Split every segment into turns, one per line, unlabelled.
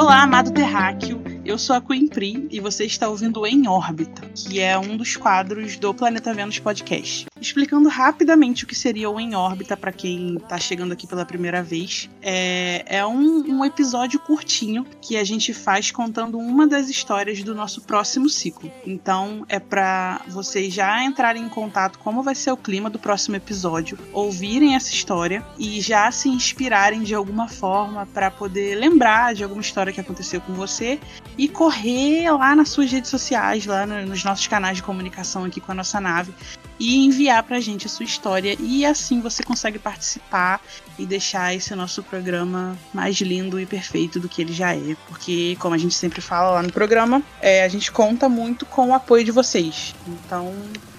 Olá, amado terráqueo. Eu sou a Queen Pri e você está ouvindo Em Órbita, que é um dos quadros do Planeta Vênus Podcast. Explicando rapidamente o que seria o Em Órbita para quem está chegando aqui pela primeira vez, é, é um, um, episódio curtinho que a gente faz contando uma das histórias do nosso próximo ciclo. Então é para vocês já entrarem em contato como vai ser o clima do próximo episódio, ouvirem essa história e já se inspirarem de alguma forma para poder lembrar de alguma história que aconteceu com você e correr lá nas suas redes sociais, lá no, nos nossos canais de comunicação aqui com a nossa nave e enviar pra gente a sua história e assim você consegue participar e deixar esse nosso programa mais lindo e perfeito do que ele já é, porque como a gente sempre fala lá no programa, é, a gente conta muito com o apoio de vocês. Então,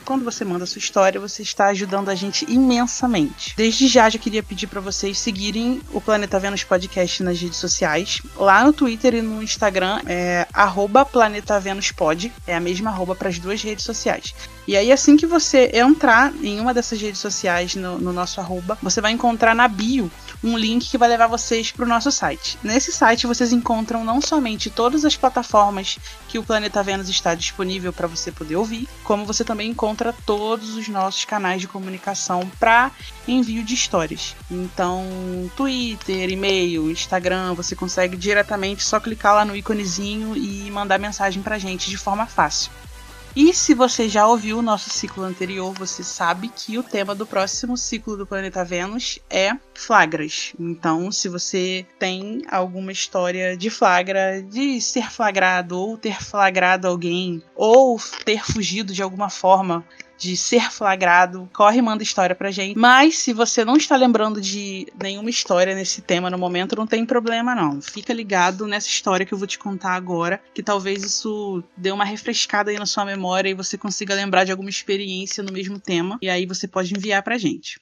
quando você manda sua história, você está ajudando a gente imensamente. Desde já, já queria pedir para vocês seguirem o Planeta Vênus Podcast nas redes sociais. Lá no Twitter e no Instagram é @planetavenuspod, é a mesma arroba para as duas redes sociais. E aí, assim que você entrar em uma dessas redes sociais no, no nosso arroba, você vai encontrar na bio um link que vai levar vocês para o nosso site. Nesse site vocês encontram não somente todas as plataformas que o Planeta Vênus está disponível para você poder ouvir, como você também encontra todos os nossos canais de comunicação para envio de histórias. Então, Twitter, e-mail, Instagram, você consegue diretamente só clicar lá no íconezinho e mandar mensagem para gente de forma fácil. E se você já ouviu o nosso ciclo anterior, você sabe que o tema do próximo ciclo do planeta Vênus é flagras. Então, se você tem alguma história de flagra, de ser flagrado ou ter flagrado alguém, ou ter fugido de alguma forma de ser flagrado, corre e manda história pra gente. Mas se você não está lembrando de nenhuma história nesse tema no momento, não tem problema não. Fica ligado nessa história que eu vou te contar agora, que talvez isso dê uma refrescada aí na sua memória e você consiga lembrar de alguma experiência no mesmo tema. E aí você pode enviar pra gente.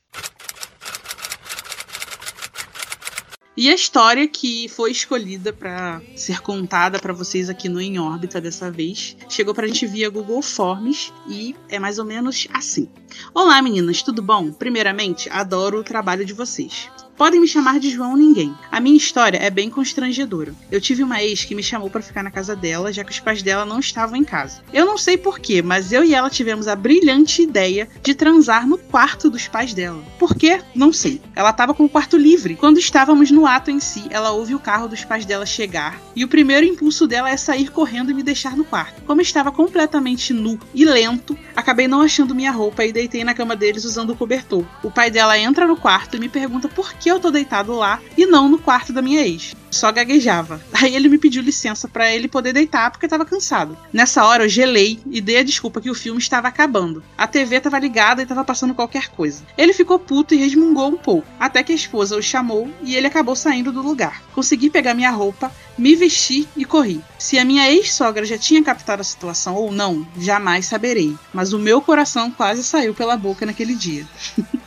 E a história que foi escolhida para ser contada para vocês aqui no Em Órbita dessa vez chegou para a gente via Google Forms e é mais ou menos assim. Olá meninas, tudo bom? Primeiramente, adoro o trabalho de vocês. Podem me chamar de João Ninguém. A minha história é bem constrangedora. Eu tive uma ex que me chamou para ficar na casa dela, já que os pais dela não estavam em casa. Eu não sei porquê, mas eu e ela tivemos a brilhante ideia de transar no quarto dos pais dela. Por quê? Não sei. Ela estava com o quarto livre. Quando estávamos no ato em si, ela ouve o carro dos pais dela chegar e o primeiro impulso dela é sair correndo e me deixar no quarto. Como estava completamente nu e lento, acabei não achando minha roupa e deitei na cama deles usando o cobertor. O pai dela entra no quarto e me pergunta por que eu tô deitado lá e não no quarto da minha ex. Só gaguejava. Aí ele me pediu licença para ele poder deitar porque estava cansado. Nessa hora eu gelei e dei a desculpa que o filme estava acabando. A TV estava ligada e estava passando qualquer coisa. Ele ficou puto e resmungou um pouco, até que a esposa o chamou e ele acabou saindo do lugar. Consegui pegar minha roupa, me vesti e corri. Se a minha ex-sogra já tinha captado a situação ou não, jamais saberei. Mas o meu coração quase saiu pela boca naquele dia.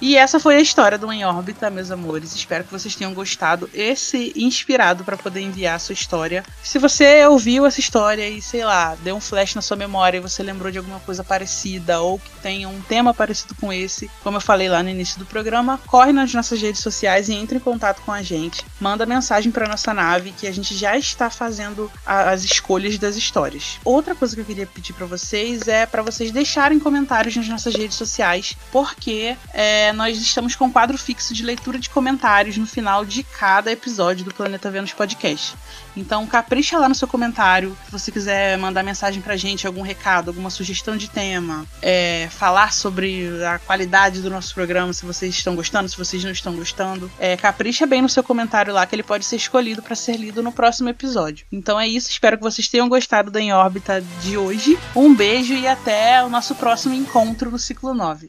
E essa foi a história do Em Órbita, meus amores. Espero que vocês tenham gostado e se inspirado para poder enviar a sua história. Se você ouviu essa história e, sei lá, deu um flash na sua memória e você lembrou de alguma coisa parecida ou que tenha um tema parecido com esse, como eu falei lá no início do programa, corre nas nossas redes sociais e entre em contato com a gente. Manda mensagem para nossa nave que a gente já está fazendo as escolhas das histórias. Outra coisa que eu queria pedir para vocês é para vocês deixarem comentários nas nossas redes sociais, porque é, nós estamos com um quadro fixo de leitura de comentários no final de cada episódio do Planeta Vênus Podcast. Então, capricha lá no seu comentário. Se você quiser mandar mensagem pra gente, algum recado, alguma sugestão de tema, é, falar sobre a qualidade do nosso programa, se vocês estão gostando, se vocês não estão gostando, é, capricha bem no seu comentário lá, que ele pode ser escolhido para ser lido no próximo episódio. Então é isso, espero que vocês tenham gostado da Em Órbita de hoje. Um beijo e até o nosso próximo encontro no ciclo 9.